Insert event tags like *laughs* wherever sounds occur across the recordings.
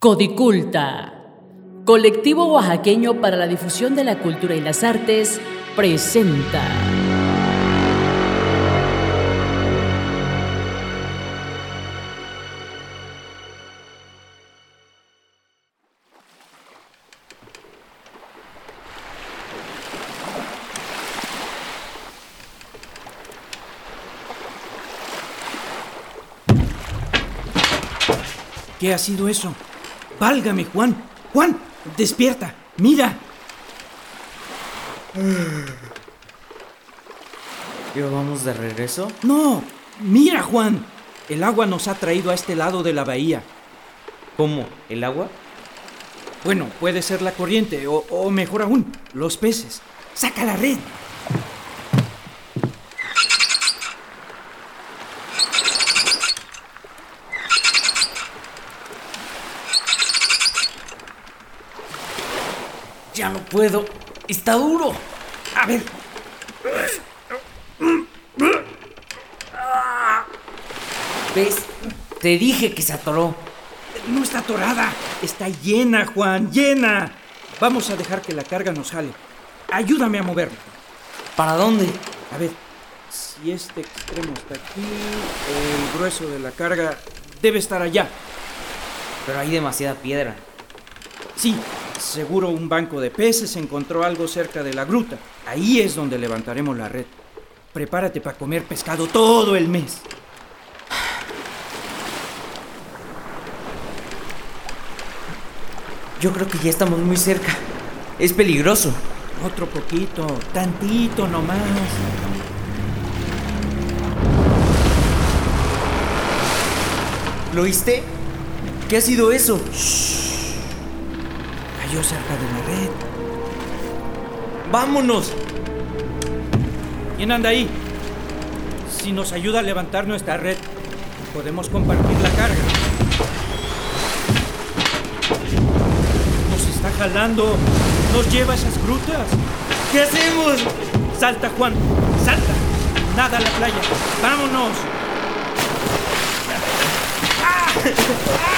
Codiculta, colectivo oaxaqueño para la difusión de la cultura y las artes, presenta. ¿Qué ha sido eso? Válgame, Juan. Juan, despierta. Mira. *sighs* ¿Ya vamos de regreso? No. Mira, Juan. El agua nos ha traído a este lado de la bahía. ¿Cómo? ¿El agua? Bueno, puede ser la corriente o, o mejor aún, los peces. Saca la red. Ya no puedo. Está duro. A ver. ¿Ves? Te dije que se atoró. No está atorada. Está llena, Juan, llena. Vamos a dejar que la carga nos jale. Ayúdame a moverla. ¿Para dónde? A ver, si este extremo está aquí, el grueso de la carga debe estar allá. Pero hay demasiada piedra. Sí, seguro un banco de peces encontró algo cerca de la gruta. Ahí es donde levantaremos la red. Prepárate para comer pescado todo el mes. Yo creo que ya estamos muy cerca. Es peligroso. Otro poquito, tantito nomás. ¿Lo oíste? ¿Qué ha sido eso? Cayó cerca de la red. ¡Vámonos! ¿Quién anda ahí? Si nos ayuda a levantar nuestra red, podemos compartir la carga. Nos está jalando. Nos lleva esas grutas. ¿Qué hacemos? Salta, Juan. Salta. Nada a la playa. Vámonos. ¡Papá!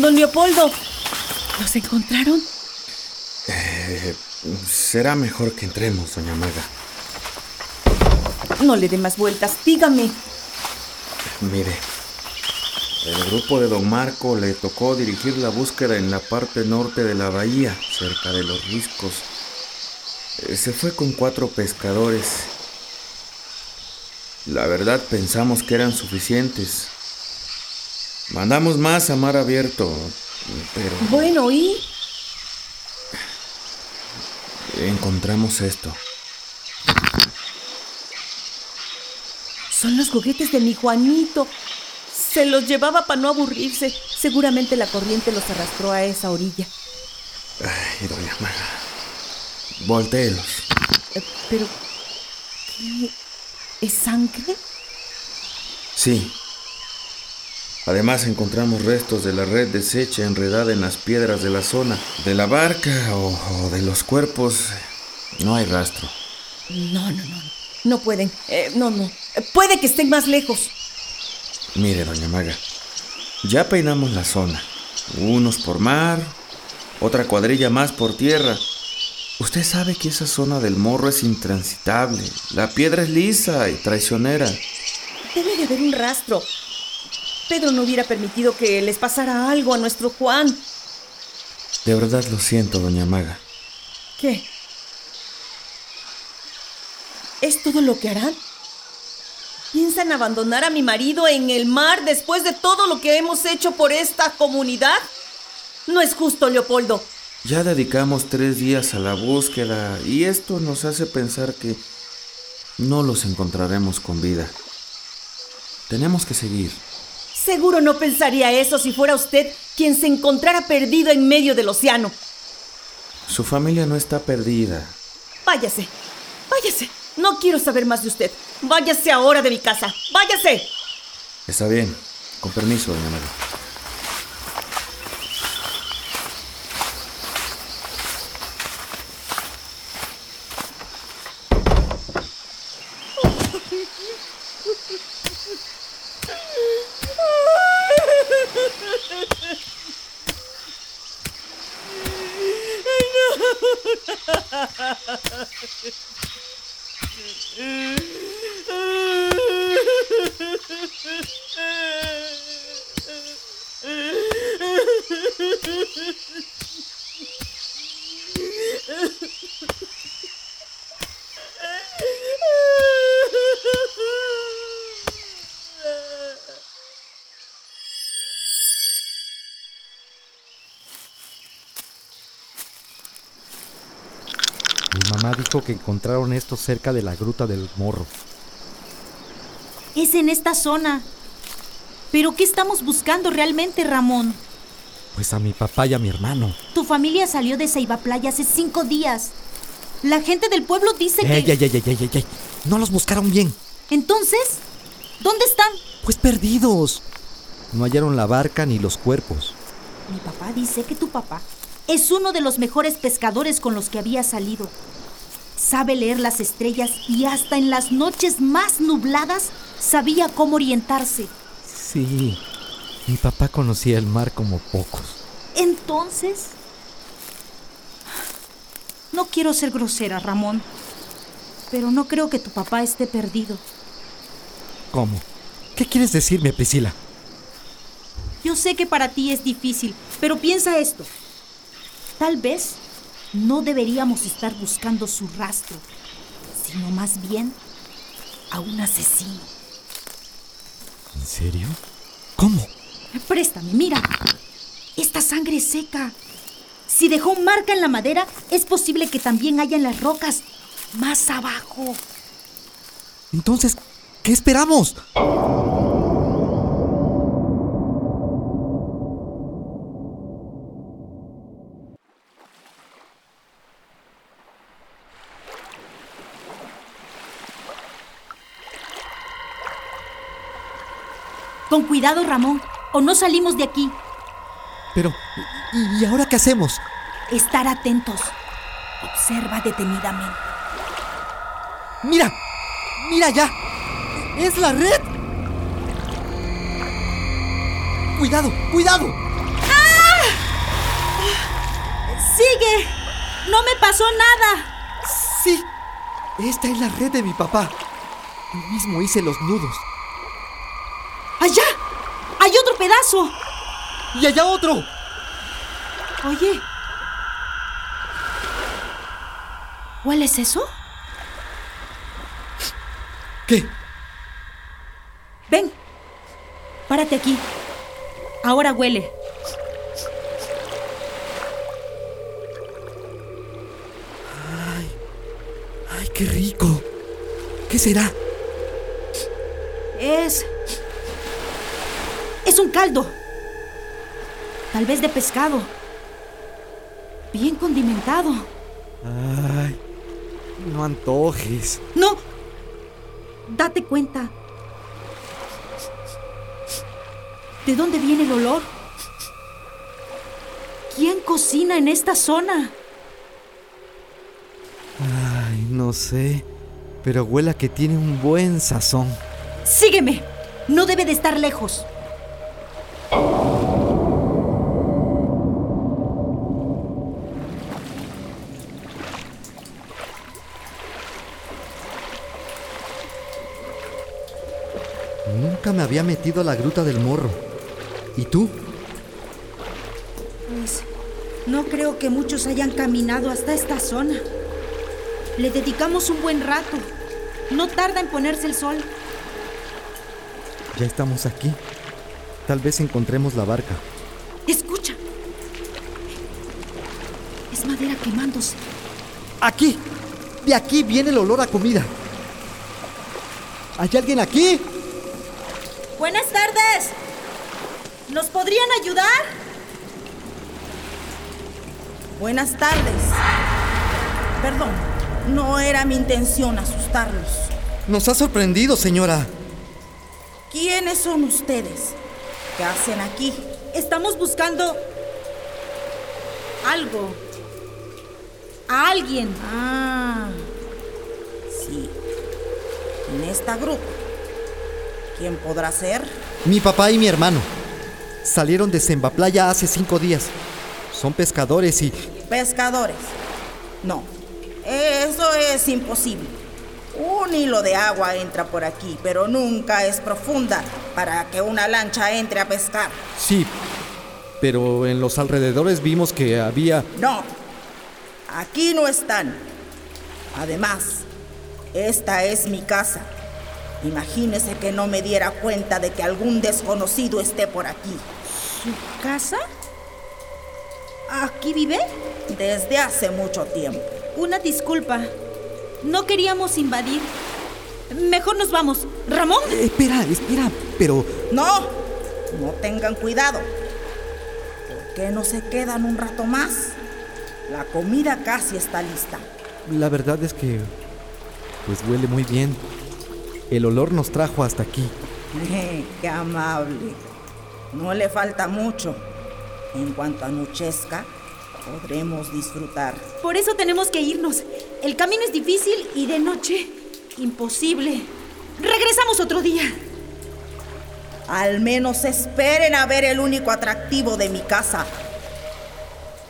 Don Leopoldo, ¿los encontraron? Eh, será mejor que entremos, doña Maga. No le dé más vueltas, dígame. Mire, el grupo de don Marco le tocó dirigir la búsqueda en la parte norte de la bahía, cerca de los riscos. Eh, Se fue con cuatro pescadores. La verdad pensamos que eran suficientes. Mandamos más a mar abierto, pero Bueno, ¿y? encontramos esto. Son los juguetes de mi Juanito. Se los llevaba para no aburrirse. Seguramente la corriente los arrastró a esa orilla. Ay, doña Maga. Voltéelos. Eh, Pero, ¿qué? ¿Es sangre? Sí. Además encontramos restos de la red deshecha enredada en las piedras de la zona. De la barca o, o de los cuerpos no hay rastro. No, no, no. No pueden. Eh, no, no. Puede que estén más lejos. Mire, doña Maga, ya peinamos la zona. Unos por mar, otra cuadrilla más por tierra. Usted sabe que esa zona del morro es intransitable. La piedra es lisa y traicionera. Debe de haber un rastro. Pedro no hubiera permitido que les pasara algo a nuestro Juan. De verdad lo siento, doña Maga. ¿Qué? ¿Es todo lo que harán? ¿Piensan abandonar a mi marido en el mar después de todo lo que hemos hecho por esta comunidad? No es justo, Leopoldo. Ya dedicamos tres días a la búsqueda y esto nos hace pensar que no los encontraremos con vida. Tenemos que seguir. Seguro no pensaría eso si fuera usted quien se encontrara perdido en medio del océano. Su familia no está perdida. Váyase, váyase. No quiero saber más de usted. Váyase ahora de mi casa. Váyase. Está bien. Con permiso, doña María. *laughs* Ha ha ha ha ha! Dijo que encontraron esto cerca de la gruta del morro. Es en esta zona. ¿Pero qué estamos buscando realmente, Ramón? Pues a mi papá y a mi hermano. Tu familia salió de Ceiba Playa hace cinco días. La gente del pueblo dice ¡Ey, que... ey, ey, ey, ey! No los buscaron bien. Entonces, ¿dónde están? Pues perdidos. No hallaron la barca ni los cuerpos. Mi papá dice que tu papá es uno de los mejores pescadores con los que había salido. Sabe leer las estrellas y hasta en las noches más nubladas sabía cómo orientarse. Sí, mi papá conocía el mar como pocos. Entonces... No quiero ser grosera, Ramón, pero no creo que tu papá esté perdido. ¿Cómo? ¿Qué quieres decirme, Priscila? Yo sé que para ti es difícil, pero piensa esto. Tal vez no deberíamos estar buscando su rastro, sino más bien a un asesino. ¿En serio? ¿Cómo? Préstame, mira. Esta sangre es seca. Si dejó marca en la madera, es posible que también haya en las rocas, más abajo. Entonces, ¿qué esperamos? Con cuidado, Ramón, o no salimos de aquí. Pero, ¿y ahora qué hacemos? Estar atentos. Observa detenidamente. ¡Mira! ¡Mira ya! ¡Es la red! ¡Cuidado! ¡Cuidado! ¡Sigue! No me pasó nada. ¡Sí! Esta es la red de mi papá. Yo mismo hice los nudos. ¡Allá! ¡Hay otro pedazo! ¡Y allá otro! Oye. ¿Hueles eso? ¿Qué? Ven. Párate aquí. Ahora huele. ¡Ay, qué rico! ¿Qué será? Es... Es un caldo. Tal vez de pescado. Bien condimentado. Ay, no antojes. No. Date cuenta. ¿De dónde viene el olor? ¿Quién cocina en esta zona? Ay, no sé. Pero huele a que tiene un buen sazón. Sígueme. No debe de estar lejos. Nunca me había metido a la gruta del morro. ¿Y tú? Pues no creo que muchos hayan caminado hasta esta zona. Le dedicamos un buen rato. No tarda en ponerse el sol. Ya estamos aquí. Tal vez encontremos la barca. Escucha. Es madera quemándose. ¡Aquí! De aquí viene el olor a comida. ¿Hay alguien aquí? Buenas tardes. ¿Nos podrían ayudar? Buenas tardes. Perdón, no era mi intención asustarlos. Nos ha sorprendido, señora. ¿Quiénes son ustedes? ¿Qué hacen aquí? Estamos buscando algo. A alguien. Ah, sí. En esta gruta. ¿Quién podrá ser? Mi papá y mi hermano. Salieron de Playa hace cinco días. Son pescadores y... Pescadores. No, eso es imposible. Un hilo de agua entra por aquí, pero nunca es profunda para que una lancha entre a pescar. Sí, pero en los alrededores vimos que había... No, aquí no están. Además, esta es mi casa. Imagínese que no me diera cuenta de que algún desconocido esté por aquí. ¿Su casa? ¿Aquí vive? Desde hace mucho tiempo. Una disculpa. No queríamos invadir. Mejor nos vamos. ¿Ramón? Eh, espera, espera, pero... No, no tengan cuidado. ¿Por qué no se quedan un rato más? La comida casi está lista. La verdad es que... Pues huele muy bien. El olor nos trajo hasta aquí. *laughs* ¡Qué amable! No le falta mucho. En cuanto anochezca, podremos disfrutar. Por eso tenemos que irnos. El camino es difícil y de noche imposible. Regresamos otro día. Al menos esperen a ver el único atractivo de mi casa.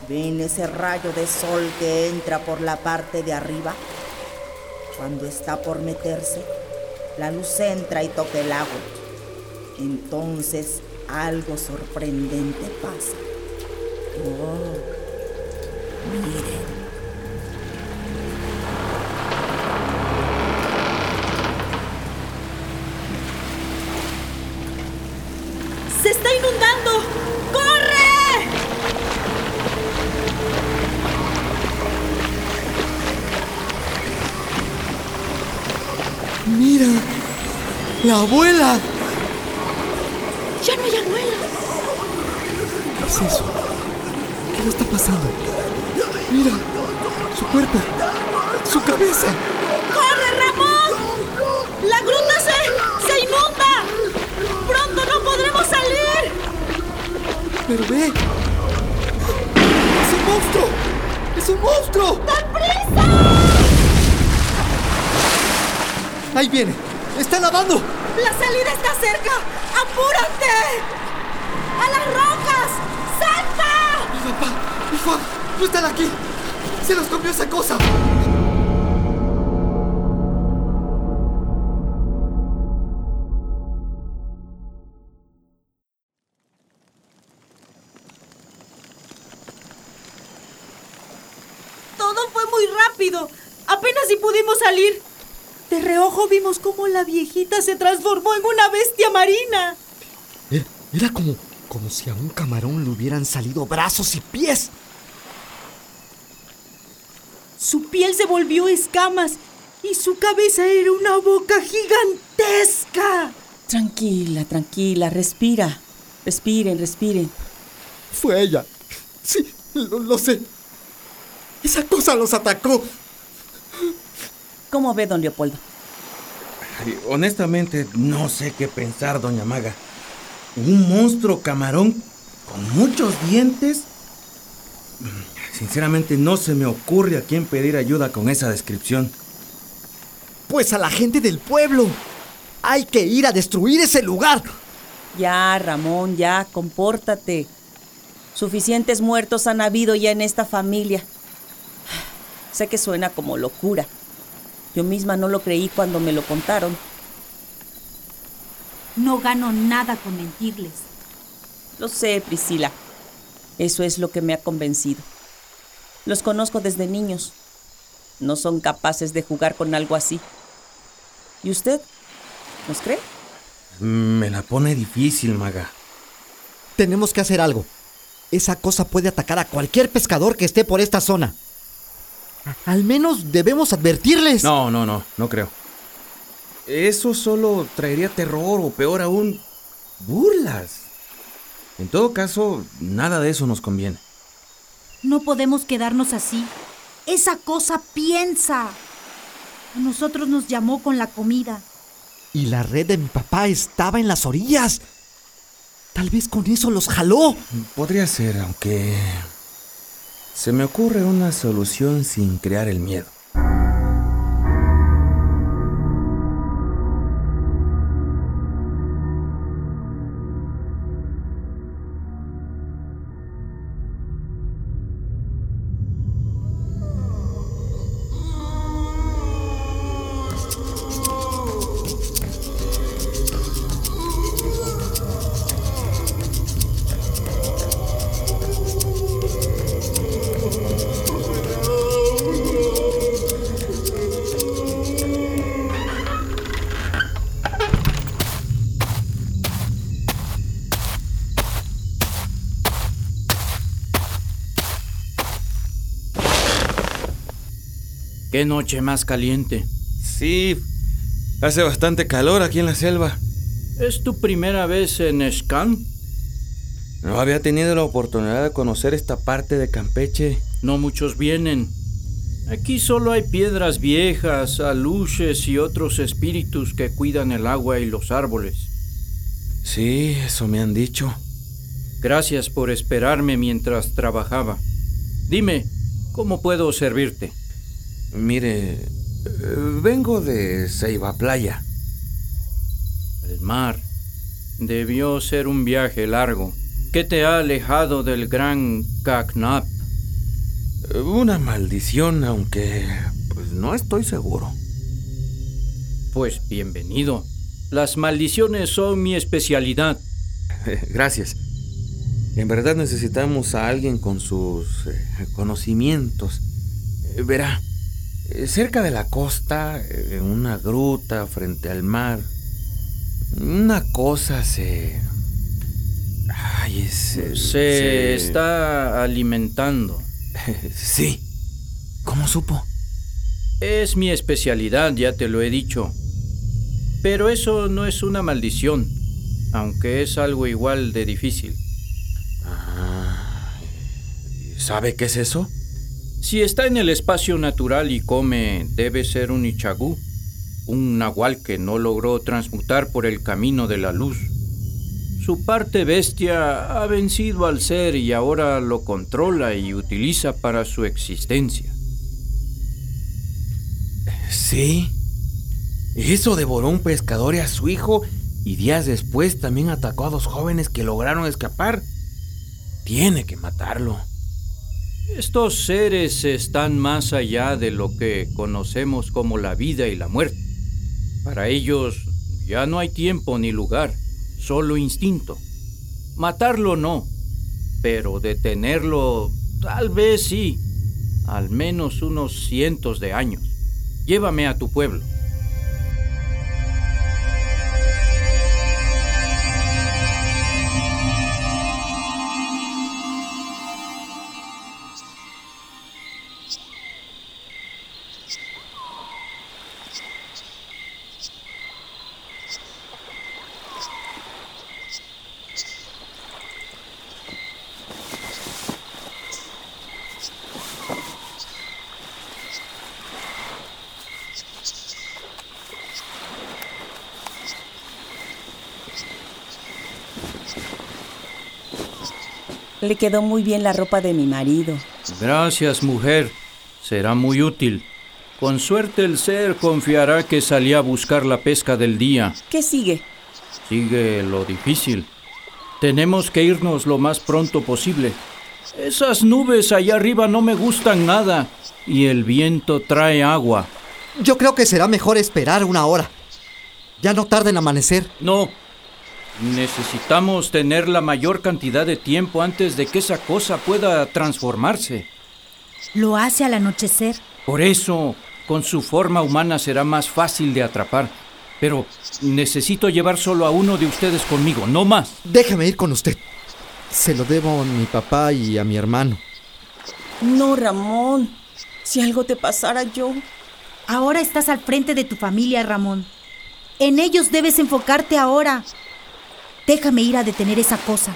¿Ven ese rayo de sol que entra por la parte de arriba? Cuando está por meterse, la luz entra y toca el agua. Entonces algo sorprendente pasa. Oh, miren. ¡Se está inundando! ¡Corre! ¡Mira! ¡La abuela! ¡Ya no hay abuela! ¿Qué es eso? ¿Qué le está pasando? ¡Mira! ¡Su cuerpo! ¡Su cabeza! ¡Corre, Ramón! ¡La gruta se, se inunda! ¡Pronto no podremos salir! ¡Pero ve! ¡Es un monstruo! ¡Es un monstruo! ¡Dan prisa! ¡Ahí viene! ¡Está nadando! ¡La salida está cerca! ¡Apúrate! ¡A las rocas! ¡Salta! ¡Mi papá! ¡Mi Juan! ¡No están aquí! ¡Se los comió esa cosa! Todo fue muy rápido. Apenas si pudimos salir. De reojo vimos cómo la viejita se transformó en una bestia marina. Era, era como, como si a un camarón le hubieran salido brazos y pies. Su piel se volvió escamas y su cabeza era una boca gigantesca. Tranquila, tranquila, respira. Respiren, respiren. Fue ella. Sí, lo, lo sé. Esa cosa los atacó. ¿Cómo ve, don Leopoldo? Ay, honestamente, no sé qué pensar, doña Maga. ¿Un monstruo camarón con muchos dientes? Sinceramente, no se me ocurre a quién pedir ayuda con esa descripción. Pues a la gente del pueblo. Hay que ir a destruir ese lugar. Ya, Ramón, ya, compórtate. Suficientes muertos han habido ya en esta familia. Sé que suena como locura. Yo misma no lo creí cuando me lo contaron. No gano nada con mentirles. Lo sé, Priscila. Eso es lo que me ha convencido. Los conozco desde niños. No son capaces de jugar con algo así. ¿Y usted? ¿Nos cree? Me la pone difícil, maga. Tenemos que hacer algo. Esa cosa puede atacar a cualquier pescador que esté por esta zona. Al menos debemos advertirles. No, no, no, no creo. Eso solo traería terror o peor aún, burlas. En todo caso, nada de eso nos conviene. No podemos quedarnos así. Esa cosa piensa. A nosotros nos llamó con la comida. Y la red de mi papá estaba en las orillas. Tal vez con eso los jaló. Podría ser, aunque... Se me ocurre una solución sin crear el miedo. Qué noche más caliente. Sí, hace bastante calor aquí en la selva. ¿Es tu primera vez en Escan? No había tenido la oportunidad de conocer esta parte de Campeche. No muchos vienen. Aquí solo hay piedras viejas, aluches y otros espíritus que cuidan el agua y los árboles. Sí, eso me han dicho. Gracias por esperarme mientras trabajaba. Dime, ¿cómo puedo servirte? Mire, vengo de Ceiba Playa. El mar. Debió ser un viaje largo. ¿Qué te ha alejado del gran Cacnap? Una maldición, aunque pues no estoy seguro. Pues bienvenido. Las maldiciones son mi especialidad. *laughs* Gracias. En verdad necesitamos a alguien con sus eh, conocimientos. Verá, cerca de la costa, eh, en una gruta frente al mar, una cosa se... Ay, es... Se, se... está alimentando. *laughs* sí. ¿Cómo supo? Es mi especialidad, ya te lo he dicho. Pero eso no es una maldición, aunque es algo igual de difícil. Ah, ¿Sabe qué es eso? Si está en el espacio natural y come, debe ser un Ichagú, un nahual que no logró transmutar por el camino de la luz. Su parte bestia ha vencido al ser y ahora lo controla y utiliza para su existencia. Sí. Eso devoró un pescador y a su hijo y días después también atacó a dos jóvenes que lograron escapar. Tiene que matarlo. Estos seres están más allá de lo que conocemos como la vida y la muerte. Para ellos ya no hay tiempo ni lugar, solo instinto. Matarlo no, pero detenerlo tal vez sí, al menos unos cientos de años. Llévame a tu pueblo. Le quedó muy bien la ropa de mi marido. Gracias, mujer. Será muy útil. Con suerte el ser confiará que salí a buscar la pesca del día. ¿Qué sigue? Sigue lo difícil. Tenemos que irnos lo más pronto posible. Esas nubes allá arriba no me gustan nada y el viento trae agua. Yo creo que será mejor esperar una hora. Ya no tarda en amanecer. No, Necesitamos tener la mayor cantidad de tiempo antes de que esa cosa pueda transformarse. Lo hace al anochecer. Por eso, con su forma humana será más fácil de atrapar. Pero necesito llevar solo a uno de ustedes conmigo, no más. Déjame ir con usted. Se lo debo a mi papá y a mi hermano. No, Ramón. Si algo te pasara yo. Ahora estás al frente de tu familia, Ramón. En ellos debes enfocarte ahora. Déjame ir a detener esa cosa.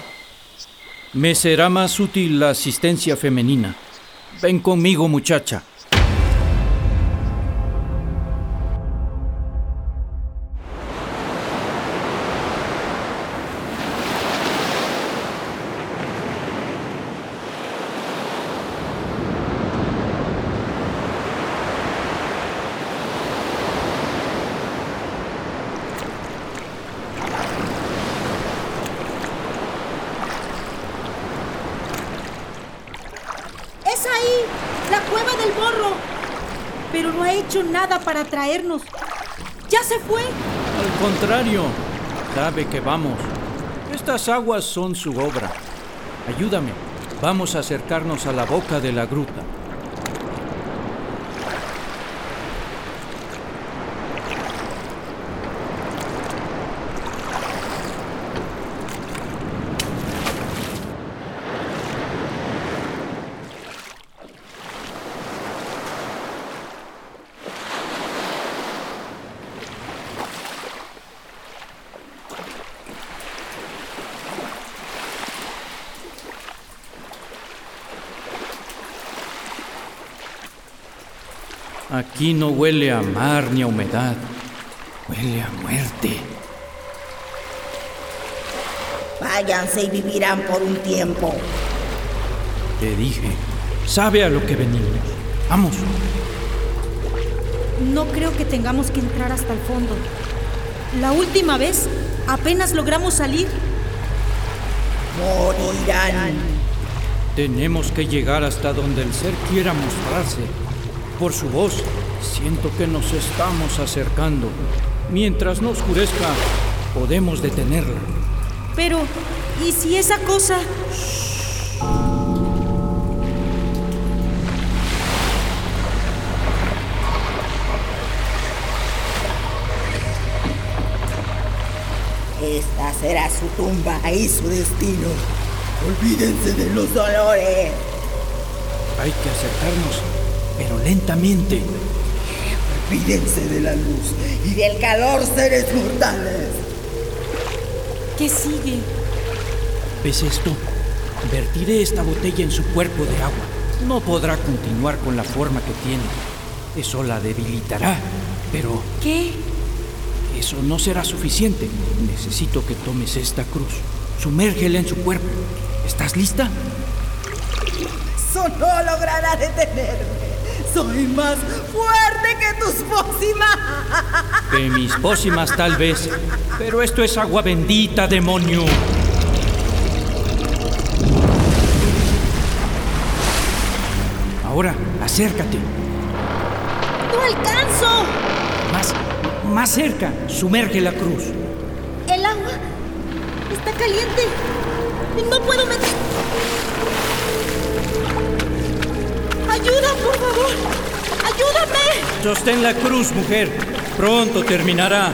Me será más útil la asistencia femenina. Ven conmigo, muchacha. Pero no ha hecho nada para traernos. ¡Ya se fue! Al contrario, sabe que vamos. Estas aguas son su obra. Ayúdame. Vamos a acercarnos a la boca de la gruta. Aquí no huele a mar ni a humedad. Huele a muerte. Váyanse y vivirán por un tiempo. Te dije, sabe a lo que venimos. Vamos. No creo que tengamos que entrar hasta el fondo. La última vez apenas logramos salir. Morirán. Tenemos que llegar hasta donde el ser quiera mostrarse. Por su voz, siento que nos estamos acercando. Mientras no oscurezca, podemos detenerla. Pero, ¿y si esa cosa... Esta será su tumba y su destino. Olvídense de los dolores. Hay que acercarnos, pero lentamente. Olvídense de la luz y del calor, seres mortales. ¿Qué sigue? ¿Ves esto? Vertiré esta botella en su cuerpo de agua. No podrá continuar con la forma que tiene. Eso la debilitará. Pero ¿Qué? eso no será suficiente. Necesito que tomes esta cruz. Sumérgela en su cuerpo. ¿Estás lista? Eso no logrará detenerme. Soy más fuerte que tus pócimas. Que mis pócimas tal vez. Pero esto es agua bendita, demonio. Ahora, acércate. ¡No alcanzo! Más, más cerca. Sumerge la cruz. El agua está caliente. No puedo meter. ¡Ayuda, por favor! ¡Ayúdame! Sostén la cruz, mujer. Pronto terminará.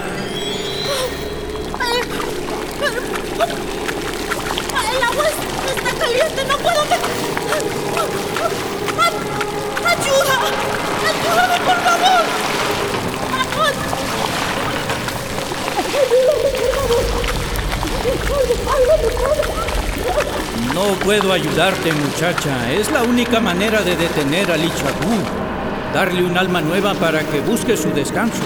¡El agua es- está caliente! ¡No puedo. ¡Ayuda! Puedo ayudarte, muchacha. Es la única manera de detener a Lichagu. Darle un alma nueva para que busque su descanso.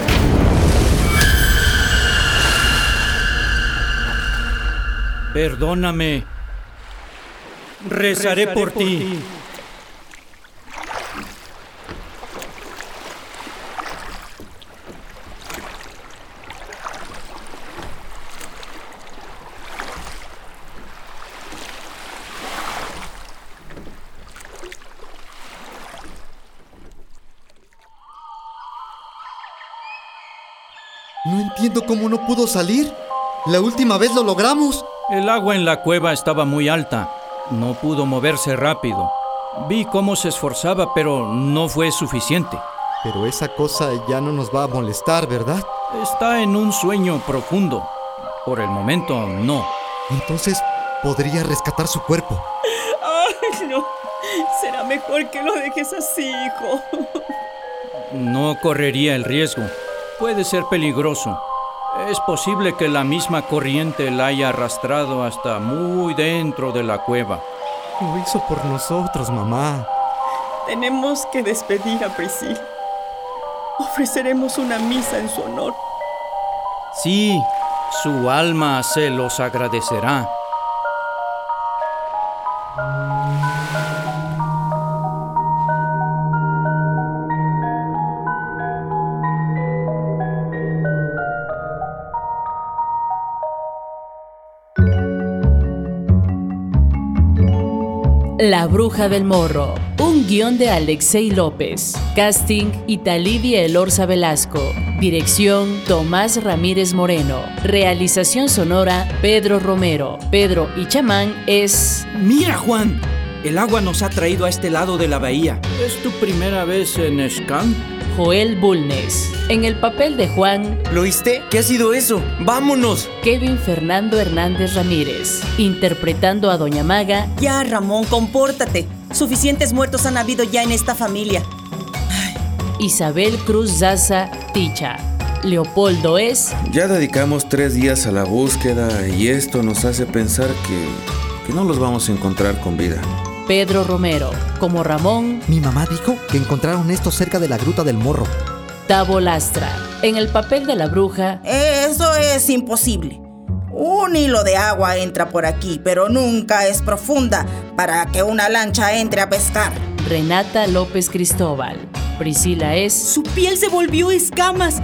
Perdóname. Rezaré, por, ti. Cómo no pudo salir. La última vez lo logramos. El agua en la cueva estaba muy alta. No pudo moverse rápido. Vi cómo se esforzaba, pero no fue suficiente. Pero esa cosa ya no nos va a molestar, ¿verdad? Está en un sueño profundo. Por el momento, no. Entonces, podría rescatar su cuerpo. Ay, no. Será mejor que lo dejes así, hijo. No correría el riesgo. Puede ser peligroso. Es posible que la misma corriente la haya arrastrado hasta muy dentro de la cueva. Lo hizo por nosotros, mamá. Tenemos que despedir a Priscila. Ofreceremos una misa en su honor. Sí, su alma se los agradecerá. La Bruja del Morro, un guion de Alexei López, casting Italidia Elorza Velasco, dirección Tomás Ramírez Moreno, realización sonora Pedro Romero, Pedro y chamán es... Mira Juan, el agua nos ha traído a este lado de la bahía. ¿Es tu primera vez en Scan? Joel Bulnes. En el papel de Juan, ¿Lo oíste? ¿Qué ha sido eso? ¡Vámonos! Kevin Fernando Hernández Ramírez. Interpretando a Doña Maga, Ya, Ramón, compórtate. Suficientes muertos han habido ya en esta familia. Isabel Cruz Zaza Ticha. Leopoldo es Ya dedicamos tres días a la búsqueda y esto nos hace pensar que, que no los vamos a encontrar con vida. Pedro Romero. Como Ramón, Mi mamá dijo que encontraron esto cerca de la gruta del morro. Tavo Lastra. En el papel de la bruja, Eso es imposible. Un hilo de agua entra por aquí, pero nunca es profunda para que una lancha entre a pescar. Renata López Cristóbal. Priscila es Su piel se volvió escamas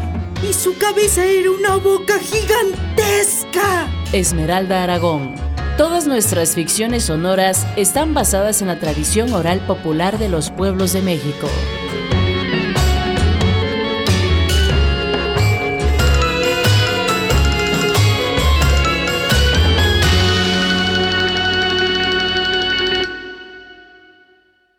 y su cabeza era una boca gigantesca. Esmeralda Aragón. Todas nuestras ficciones sonoras están basadas en la tradición oral popular de los pueblos de México.